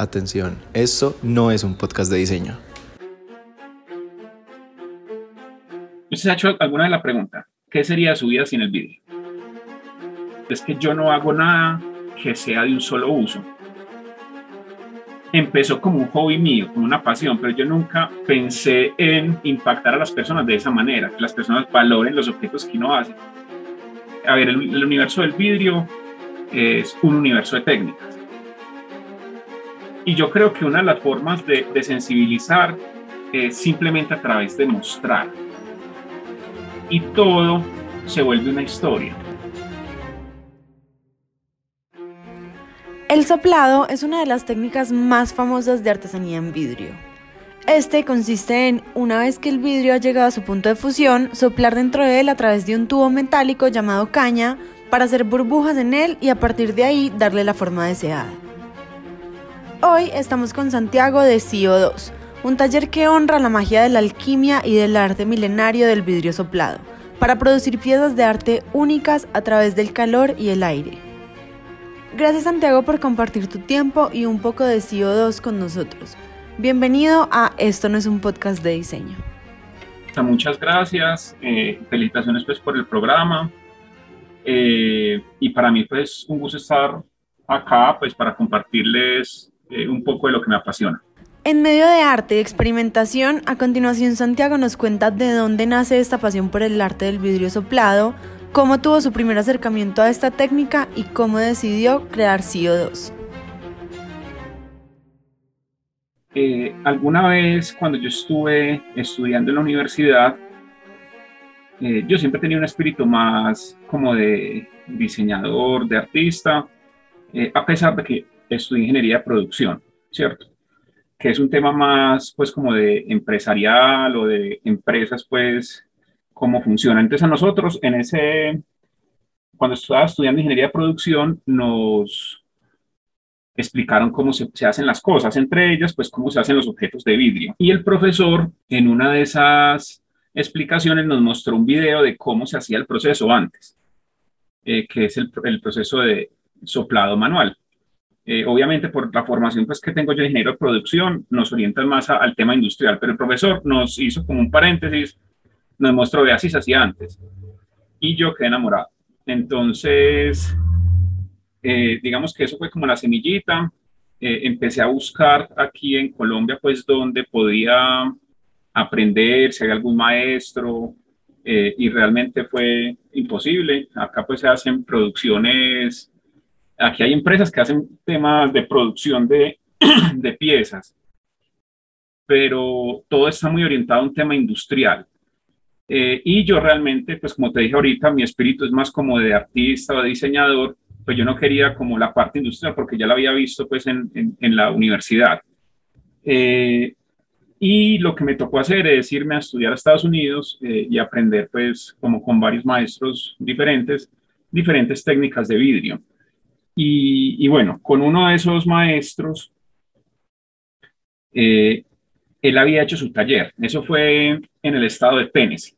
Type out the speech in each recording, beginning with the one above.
Atención, esto no es un podcast de diseño. ¿Usted ha hecho alguna vez la pregunta? ¿Qué sería su vida sin el vidrio? Es que yo no hago nada que sea de un solo uso. Empezó como un hobby mío, como una pasión, pero yo nunca pensé en impactar a las personas de esa manera, que las personas valoren los objetos que uno hace. A ver, el, universo del vidrio es un universo de técnicas. Y yo creo que una de las formas de, sensibilizar es simplemente a través de mostrar. Y todo se vuelve una historia. El soplado es una de las técnicas más famosas de artesanía en vidrio. Este consiste en, una vez que el vidrio ha llegado a su punto de fusión, soplar dentro de él a través de un tubo metálico llamado caña para hacer burbujas en él y a partir de ahí darle la forma deseada. Hoy estamos con Santiago de CO2, un taller que honra la magia de la alquimia y del arte milenario del vidrio soplado, para producir piezas de arte únicas a través del calor y el aire. Gracias Santiago por compartir tu tiempo y un poco de CO2 con nosotros. Bienvenido a Esto no es un podcast de diseño. Muchas gracias, eh, felicitaciones pues por el programa eh, y para mí pues un gusto estar acá pues para compartirles eh, un poco de lo que me apasiona. En medio de arte y experimentación, a continuación Santiago nos cuenta de dónde nace esta pasión por el arte del vidrio soplado, cómo tuvo su primer acercamiento a esta técnica y cómo decidió crear CO2. Eh, alguna vez cuando yo estuve estudiando en la universidad, eh, yo siempre tenía un espíritu más como de diseñador, de artista, eh, a pesar de que estudié ingeniería de producción, ¿cierto? Que es un tema más pues como de empresarial o de empresas pues cómo funciona. Entonces a nosotros en ese, cuando estaba estudiando ingeniería de producción, nos explicaron cómo se, hacen las cosas, entre ellas, pues cómo se hacen los objetos de vidrio. Y el profesor, en una de esas explicaciones, nos mostró un video de cómo se hacía el proceso antes, eh, que es el, proceso de soplado manual. Eh, obviamente, por la formación pues, que tengo yo de ingeniero de producción, nos orienta más al tema industrial, pero el profesor nos hizo como un paréntesis nos mostró, vea, así se hacía antes. Y yo quedé enamorado. Entonces, eh, digamos que eso fue como la semillita. Eh, empecé a buscar aquí en Colombia, pues, donde podía aprender, si hay algún maestro, y realmente fue imposible. Acá, pues, se hacen producciones, aquí hay empresas que hacen temas de producción de, de piezas, pero todo está muy orientado a un tema industrial. Eh, y yo realmente, pues como te dije ahorita, mi espíritu es más como de artista o de diseñador, pues yo no quería como la parte industrial porque ya la había visto pues en, en, la universidad. Eh, y lo que me tocó hacer es irme a estudiar a Estados Unidos eh, y aprender pues como con varios maestros diferentes, diferentes técnicas de vidrio. Y, bueno, con uno de esos maestros, él había hecho su taller. Eso fue en el estado de Tennessee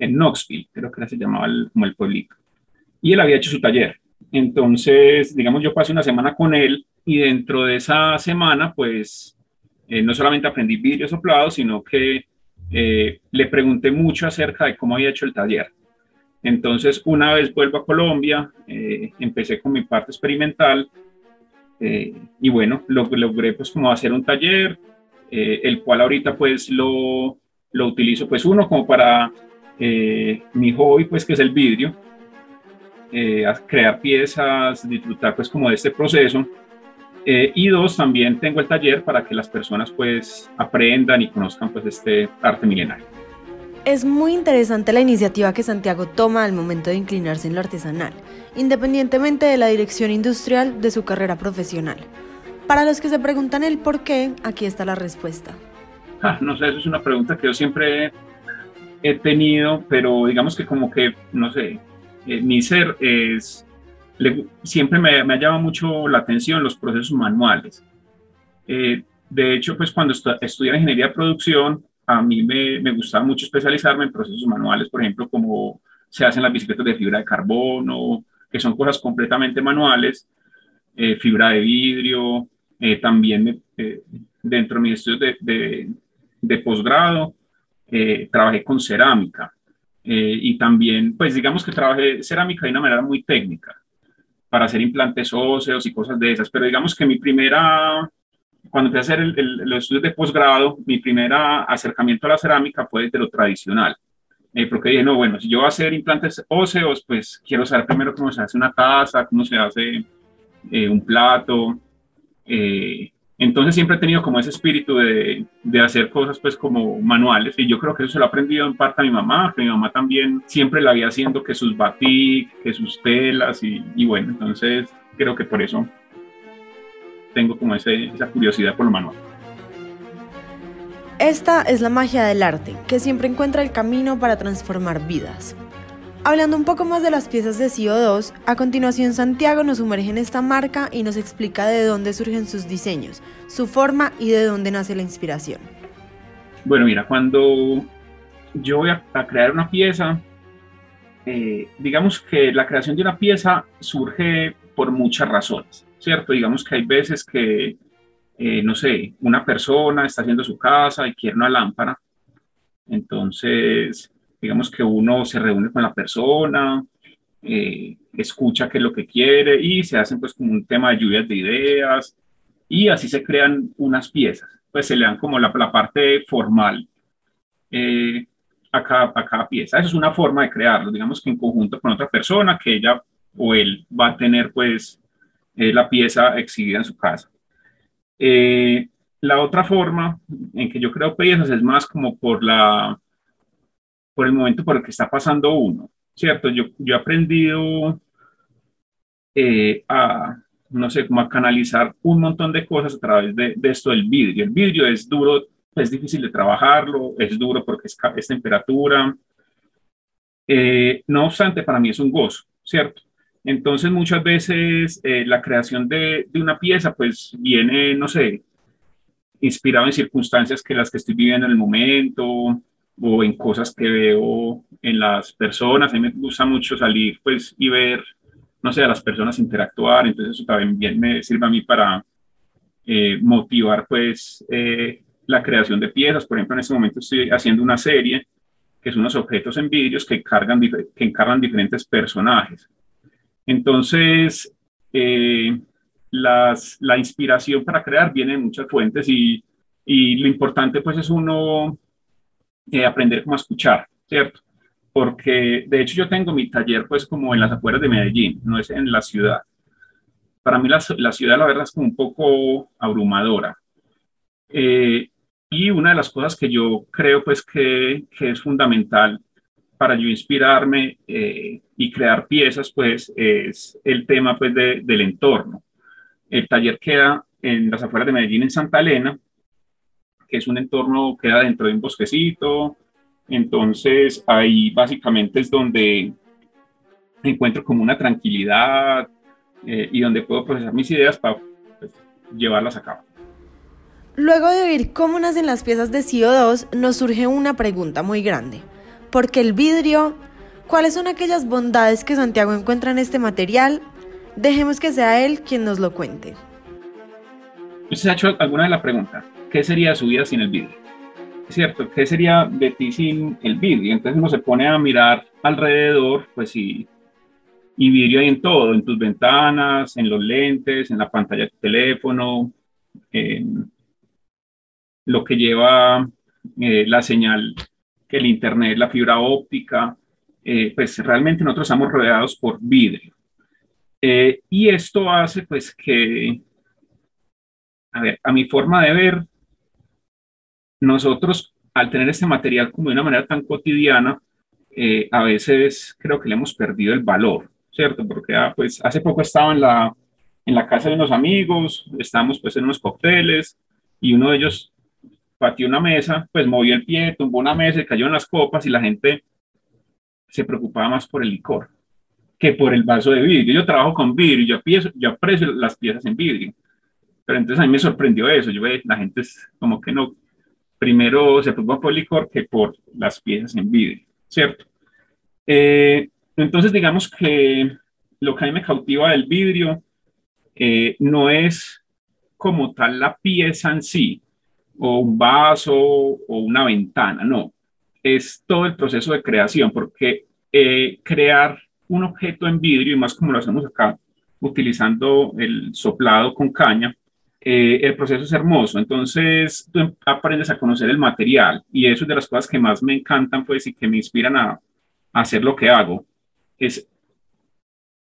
en Knoxville, creo que se llamaba el, como el pueblito. Y él había hecho su taller. Entonces, digamos, yo pasé una semana con él y dentro de esa semana, pues, eh, no solamente aprendí vidrio soplado, sino que eh, le pregunté mucho acerca de cómo había hecho el taller. Entonces, una vez vuelvo a Colombia, eh, empecé con mi parte experimental y bueno, lo, logré pues como hacer un taller, el cual ahorita pues lo, lo utilizo pues uno como para eh, mi hobby, pues, que es el vidrio, eh, crear piezas, disfrutar, pues, como de este proceso. Eh, y dos, también tengo el taller para que las personas, pues, aprendan y conozcan, pues, este arte milenario. Es muy interesante la iniciativa que Santiago toma al momento de inclinarse en lo artesanal, independientemente de la dirección industrial de su carrera profesional. Para los que se preguntan el por qué, aquí está la respuesta. Ah, no sé, eso es una pregunta que yo siempre he tenido, pero digamos que como que, no sé, eh, mi ser es, siempre me, me, ha llamado mucho la atención los procesos manuales. Eh, de hecho, pues cuando estu estudié ingeniería de producción, a mí me, me, gustaba mucho especializarme en procesos manuales, por ejemplo, como se hacen las bicicletas de fibra de carbono, que son cosas completamente manuales, eh, fibra de vidrio, Eh, también eh, dentro de mis estudios de, de, de posgrado trabajé con cerámica y también, pues digamos que trabajé cerámica de una manera muy técnica para hacer implantes óseos y cosas de esas, pero digamos que mi primera cuando empecé a hacer los estudios de posgrado, mi primer acercamiento a la cerámica fue desde lo tradicional. Eh, porque dije, no, bueno, si yo voy a hacer implantes óseos, pues quiero saber primero cómo se hace una taza, cómo se hace eh, un plato. Eh, entonces siempre he tenido como ese espíritu de, de, hacer cosas pues como manuales y yo creo que eso se lo he aprendido en parte a mi mamá, que mi mamá también siempre la había haciendo que sus batik, que sus telas y, y bueno, entonces creo que por eso tengo como ese, esa curiosidad por lo manual. Esta es la magia del arte, que siempre encuentra el camino para transformar vidas. Hablando un poco más de las piezas de CO2, a continuación Santiago nos sumerge en esta marca y nos explica de dónde surgen sus diseños, su forma y de dónde nace la inspiración. Bueno, mira, cuando yo voy a, crear una pieza, eh, digamos que la creación de una pieza surge por muchas razones. ¿Cierto? Digamos que hay veces que, eh, no sé, una persona está haciendo su casa y quiere una lámpara, entonces, digamos que uno se reúne con la persona, eh, escucha qué es lo que quiere y se hacen pues como un tema de lluvias de ideas y así se crean unas piezas, pues se le dan como la, parte formal eh, a, cada, a cada pieza. Eso es una forma de crearlo, digamos que en conjunto con otra persona que ella o él va a tener pues la pieza exhibida en su casa. Eh, la otra forma en que yo creo piezas es más como por, la, por el momento por el que está pasando uno, ¿cierto? Yo, yo he aprendido eh, a, no sé, como a canalizar un montón de cosas a través de, esto del vidrio. El vidrio es duro, es difícil de trabajarlo, es duro porque es, es temperatura. Eh, no obstante, para mí es un gozo, ¿cierto? Entonces muchas veces eh, la creación de, de, una pieza pues viene, no sé, inspirado en circunstancias que las que estoy viviendo en el momento o en cosas que veo en las personas. A mí me gusta mucho salir pues y ver, no sé, a las personas interactuar, entonces eso también me sirve a mí para eh, motivar pues eh, la creación de piezas. Por ejemplo, en este momento estoy haciendo una serie que son unos objetos en vidrios que, cargan, que encargan diferentes personajes. Entonces, eh, las, la inspiración para crear viene de muchas fuentes y, y lo importante pues es uno eh, aprender cómo escuchar, ¿cierto? Porque de hecho yo tengo mi taller pues como en las afueras de Medellín, no es en la ciudad. Para mí la, la ciudad la verdad es como un poco abrumadora. Eh, y una de las cosas que yo creo pues que, que es fundamental para yo inspirarme eh, y crear piezas, pues es el tema pues de, del entorno. El taller queda en las afueras de Medellín, en Santa Elena, que es un entorno, queda dentro de un bosquecito, entonces ahí básicamente es donde encuentro como una tranquilidad eh, y donde puedo procesar mis ideas para pues, llevarlas a cabo. Luego de oír cómo nacen las piezas de CO2, nos surge una pregunta muy grande porque el vidrio, ¿cuáles son aquellas bondades que Santiago encuentra en este material? Dejemos que sea él quien nos lo cuente. ¿Usted ha hecho alguna de la pregunta? ¿Qué sería su vida sin el vidrio? Es cierto, ¿qué sería de ti sin el vidrio? Entonces uno se pone a mirar alrededor, pues y, y vidrio hay en todo, en tus ventanas, en los lentes, en la pantalla de tu teléfono, en lo que lleva eh, la señal que el Internet, la fibra óptica, eh, pues realmente nosotros estamos rodeados por vidrio. Eh, y esto hace pues que, a mi forma de ver, nosotros al tener este material como de una manera tan cotidiana, eh, a veces creo que le hemos perdido el valor, ¿cierto? Porque ah, pues hace poco estaba en la, en la casa de unos amigos, estábamos pues en unos cócteles y uno de ellos pateó una mesa, pues movió el pie, tumbó una mesa cayó en las copas y la gente se preocupaba más por el licor que por el vaso de vidrio. Yo trabajo con vidrio, yo, pienso, yo aprecio las piezas en vidrio. Pero entonces a mí me sorprendió eso. Yo la gente es como que no, primero se preocupa por el licor que por las piezas en vidrio, ¿cierto? Eh, entonces digamos que lo que a mí me cautiva del vidrio eh, no es como tal la pieza en sí, o un vaso o una ventana, no, es todo el proceso de creación, porque eh, crear un objeto en vidrio, y más como lo hacemos acá, utilizando el soplado con caña, eh, el proceso es hermoso. Entonces tú em, aprendes a conocer el material y eso es de las cosas que más me encantan, pues, y que me inspiran a, hacer lo que hago, es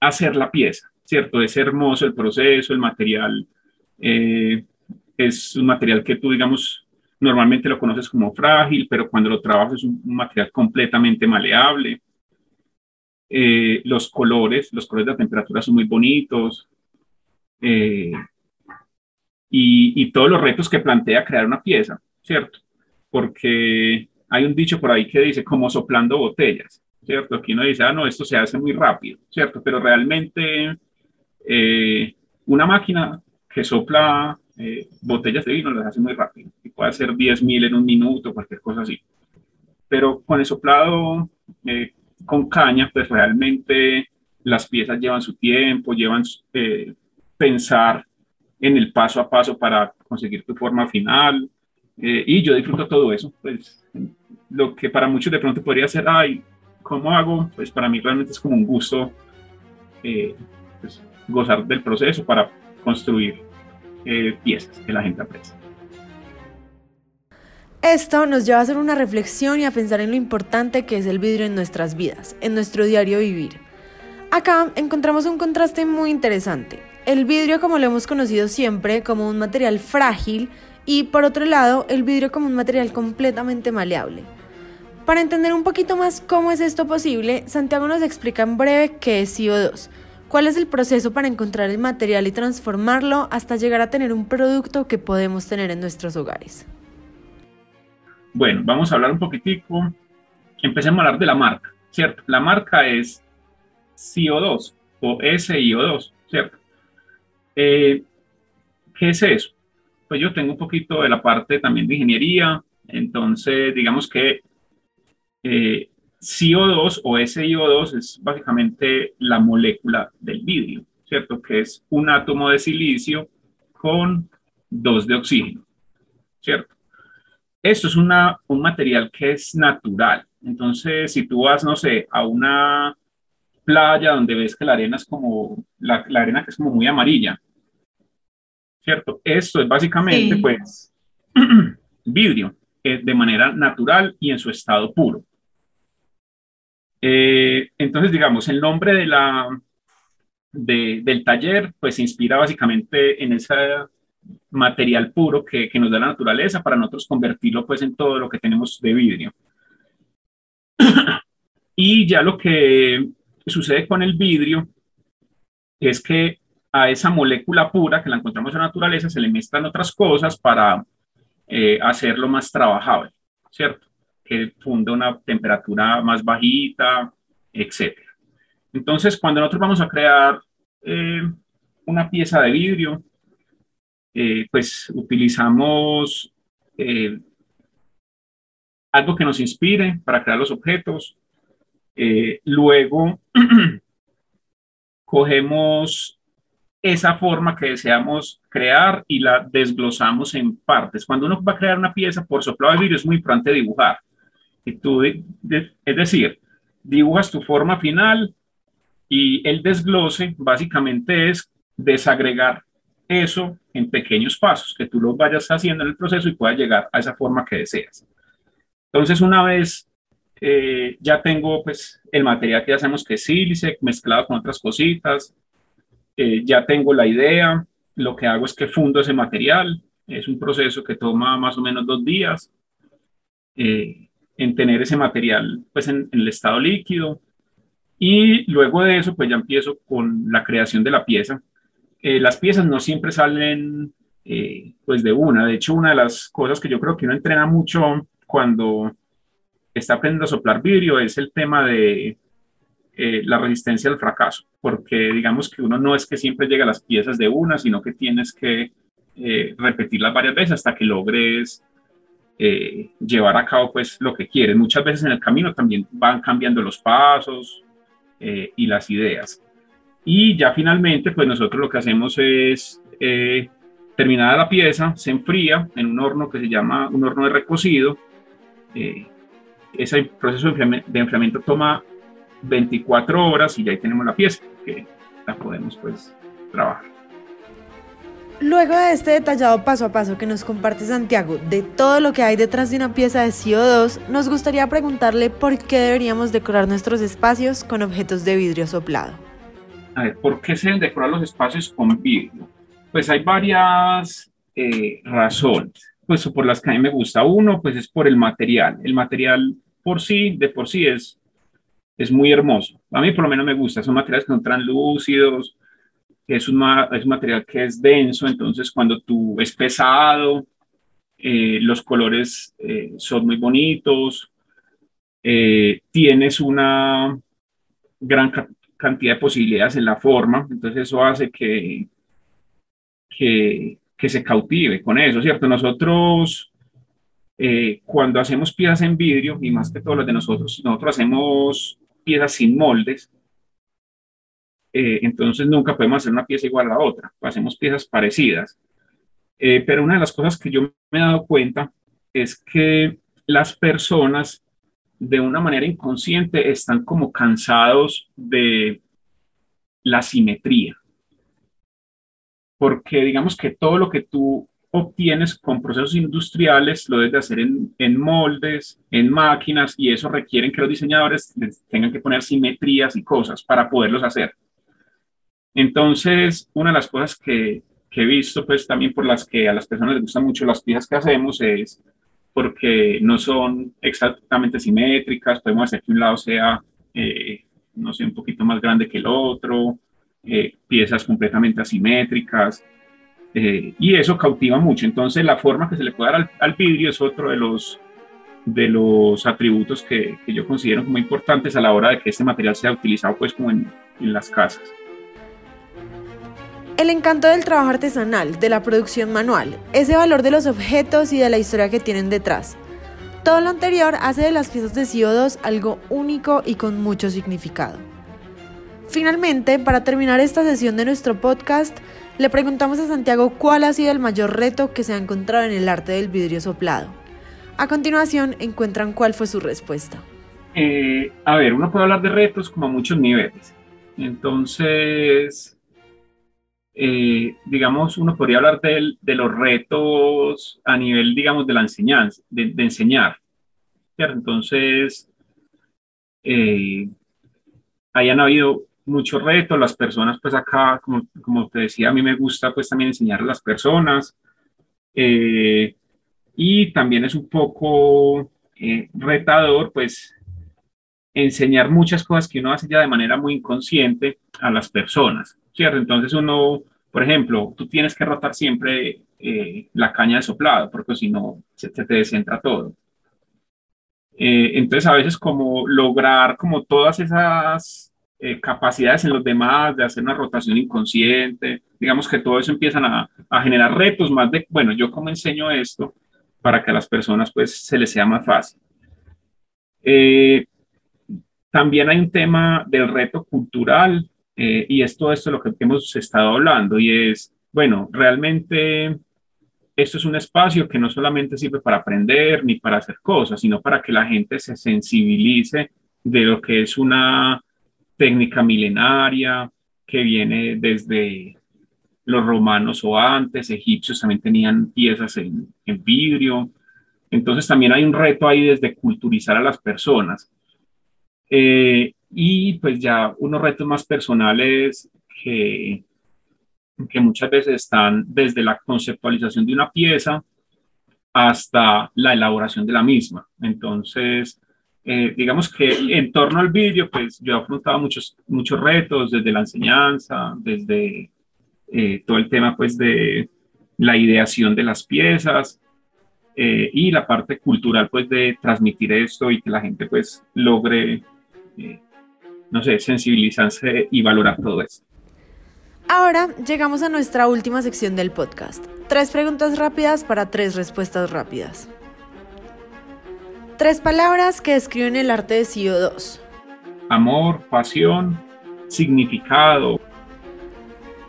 hacer la pieza, ¿cierto? Es hermoso el proceso, el material. Eh, es un material que tú, digamos, normalmente lo conoces como frágil, pero cuando lo trabajas es un, material completamente maleable. Eh, los colores, los colores de la temperatura son muy bonitos. Eh, y, todos los retos que plantea crear una pieza, ¿cierto? Porque hay un dicho por ahí que dice como soplando botellas, ¿cierto? Aquí uno dice, ah, no, esto se hace muy rápido, ¿cierto? Pero realmente eh, una máquina que sopla eh, botellas de vino las hace muy rápido y puede hacer 10.000 en un minuto, cualquier cosa así. Pero con el soplado eh, con caña, pues realmente las piezas llevan su tiempo, llevan pensar en el paso a paso para conseguir tu forma final. Eh, y yo disfruto todo eso. Pues lo que para muchos de pronto podría ser, ay, ¿cómo hago? Pues para mí realmente es como un gusto eh, pues, gozar del proceso para construir eh, piezas que la gente aprecia. Esto nos lleva a hacer una reflexión y a pensar en lo importante que es el vidrio en nuestras vidas, en nuestro diario vivir. Acá encontramos un contraste muy interesante el vidrio como lo hemos conocido siempre, como un material frágil, y por otro lado, el vidrio como un material completamente maleable. Para entender un poquito más cómo es esto posible, Santiago nos explica en breve qué es CO2, cuál es el proceso para encontrar el material y transformarlo hasta llegar a tener un producto que podemos tener en nuestros hogares. Bueno, vamos a hablar un poquitico. Empecemos a hablar de la marca, ¿cierto? La marca es CO2 o SIO2, ¿cierto? Eh, ¿Qué es eso? Pues yo tengo un poquito de la parte también de ingeniería, entonces digamos que eh, CO2 o SiO2 es básicamente la molécula del vidrio, ¿cierto? Que es un átomo de silicio con dos de oxígeno, ¿cierto? Esto es una, un material que es natural. Entonces, si tú vas, no sé, a una playa donde ves que la arena es como, la, la arena que es como muy amarilla, ¿cierto? Esto es básicamente, pues, vidrio eh, de manera natural y en su estado puro. Eh, entonces, digamos, el nombre de la, de, del taller, pues, se inspira básicamente en ese material puro que, que, nos da la naturaleza para nosotros convertirlo, pues, en todo lo que tenemos de vidrio. y ya lo que sucede con el vidrio es que a esa molécula pura que la encontramos en la naturaleza se le mezclan otras cosas para eh, hacerlo más trabajable, ¿cierto? Que funda una temperatura más bajita, etc. Entonces, cuando nosotros vamos a crear eh, una pieza de vidrio, eh, pues utilizamos algo que nos inspire para crear los objetos. luego, cogemos esa forma que deseamos crear y la desglosamos en partes. Cuando uno va a crear una pieza por soplado de vidrio es muy importante dibujar. Y tú, es decir, dibujas tu forma final y el desglose básicamente es desagregar eso en pequeños pasos, que tú lo vayas haciendo en el proceso y puedas llegar a esa forma que deseas. Entonces, una vez eh, ya tengo pues el material que hacemos que es sílice mezclado con otras cositas, eh, ya tengo la idea, lo que hago es que fundo ese material, es un proceso que toma más o menos dos días eh, en tener ese material pues en, el estado líquido. Y luego de eso pues ya empiezo con la creación de la pieza. Eh, las piezas no siempre salen pues de una, de hecho una de las cosas que yo creo que uno entrena mucho cuando está aprendiendo a soplar vidrio es el tema de eh, la resistencia al fracaso, porque digamos que uno no es que siempre llega a las piezas de una, sino que tienes que eh, repetirlas varias veces hasta que logres eh, llevar a cabo pues lo que quieres. Muchas veces en el camino también van cambiando los pasos y las ideas. Y ya finalmente pues nosotros lo que hacemos es terminada la pieza, se enfría en un horno que se llama un horno de recocido. Eh, ese proceso de enfriamiento toma 24 horas y ya ahí tenemos la pieza que la podemos pues trabajar. Luego de este detallado paso a paso que nos comparte Santiago de todo lo que hay detrás de una pieza de CO2, nos gustaría preguntarle por qué deberíamos decorar nuestros espacios con objetos de vidrio soplado. A ver, ¿por qué se deben decorar los espacios con vidrio? Pues hay varias eh, razones, pues por las que a mí me gusta. Uno, pues es por el material. El material por sí, de por sí es, es muy hermoso. A mí por lo menos me gusta. Son materiales que son translúcidos, es un, es material que es denso, entonces cuando tú es pesado, eh, los colores eh, son muy bonitos, eh, tienes una gran cantidad de posibilidades en la forma, entonces eso hace que, que, que se cautive con eso, ¿cierto? Nosotros cuando hacemos piezas en vidrio, y más que todo las de nosotros, nosotros hacemos piezas sin moldes, eh, entonces nunca podemos hacer una pieza igual a la otra, hacemos piezas parecidas. Eh, pero una de las cosas que yo me he dado cuenta es que las personas de una manera inconsciente están como cansados de la simetría. Porque digamos que todo lo que tú obtienes con procesos industriales lo debes de hacer en, en, moldes, en máquinas, y eso requiere que los diseñadores tengan que poner simetrías y cosas para poderlos hacer. Entonces, una de las cosas que, he visto, pues también por las que a las personas les gustan mucho las piezas que hacemos, es porque no son exactamente simétricas, podemos hacer que un lado sea, eh, no sé, un poquito más grande que el otro, eh, piezas completamente asimétricas, eh, y eso cautiva mucho. Entonces, la forma que se le puede dar al, vidrio es otro de los, de los atributos que, yo considero muy importantes a la hora de que este material sea utilizado, pues, como en las casas. El encanto del trabajo artesanal, de la producción manual, ese valor de los objetos y de la historia que tienen detrás. Todo lo anterior hace de las piezas de CO2 algo único y con mucho significado. Finalmente, para terminar esta sesión de nuestro podcast, le preguntamos a Santiago cuál ha sido el mayor reto que se ha encontrado en el arte del vidrio soplado. A continuación, encuentran cuál fue su respuesta. Eh, a ver, uno puede hablar de retos como a muchos niveles. Entonces, eh, digamos, uno podría hablar de, los retos a nivel, digamos, de la enseñanza, de, enseñar. Entonces, eh, hayan habido muchos retos, las personas, pues acá, como, como te decía, a mí me gusta pues también enseñar a las personas. Eh, y también es un poco retador, pues, enseñar muchas cosas que uno hace ya de manera muy inconsciente a las personas. ¿Cierto? Entonces uno, por ejemplo, tú tienes que rotar siempre eh, la caña de soplado, porque si no, se, te descentra todo. Eh, entonces a veces como lograr como todas esas eh, capacidades en los demás de hacer una rotación inconsciente, digamos que todo eso empiezan a, a, generar retos más de, bueno, yo como enseño esto para que a las personas pues se les sea más fácil. también hay un tema del reto cultural eh, y es todo esto lo que hemos estado hablando y es, bueno, realmente esto es un espacio que no solamente sirve para aprender ni para hacer cosas, sino para que la gente se sensibilice de lo que es una técnica milenaria que viene desde los romanos o antes, egipcios también tenían piezas en, vidrio. Entonces también hay un reto ahí desde culturizar a las personas. Eh, y pues ya unos retos más personales que, que muchas veces están desde la conceptualización de una pieza hasta la elaboración de la misma. Entonces, eh, digamos que en torno al vídeo, pues yo he afrontado muchos, muchos retos desde la enseñanza, desde eh, todo el tema pues de la ideación de las piezas eh, y la parte cultural pues de transmitir esto y que la gente pues logre no sé, sensibilizarse y valorar todo esto. Ahora llegamos a nuestra última sección del podcast. Tres preguntas rápidas para tres respuestas rápidas. Tres palabras que describen el arte de CO2. Amor, pasión, significado.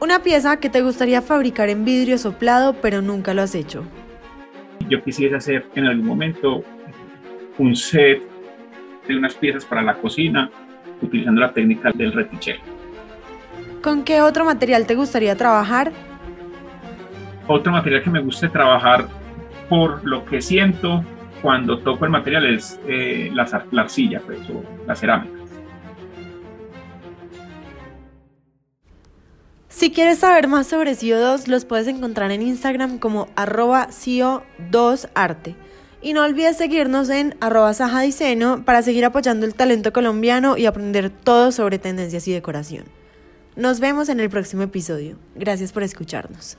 Una pieza que te gustaría fabricar en vidrio soplado, pero nunca lo has hecho. Yo quisiera hacer en algún momento un set de unas piezas para la cocina utilizando la técnica del retichel. ¿Con qué otro material te gustaría trabajar? Otro material que me guste trabajar por lo que siento cuando toco el material es eh, la, la, arcilla, pues, o la cerámica. Si quieres saber más sobre CO2, los puedes encontrar en Instagram como arroba CO2arte. Y no olvides seguirnos en arroba para seguir apoyando el talento colombiano y aprender todo sobre tendencias y decoración. Nos vemos en el próximo episodio. Gracias por escucharnos.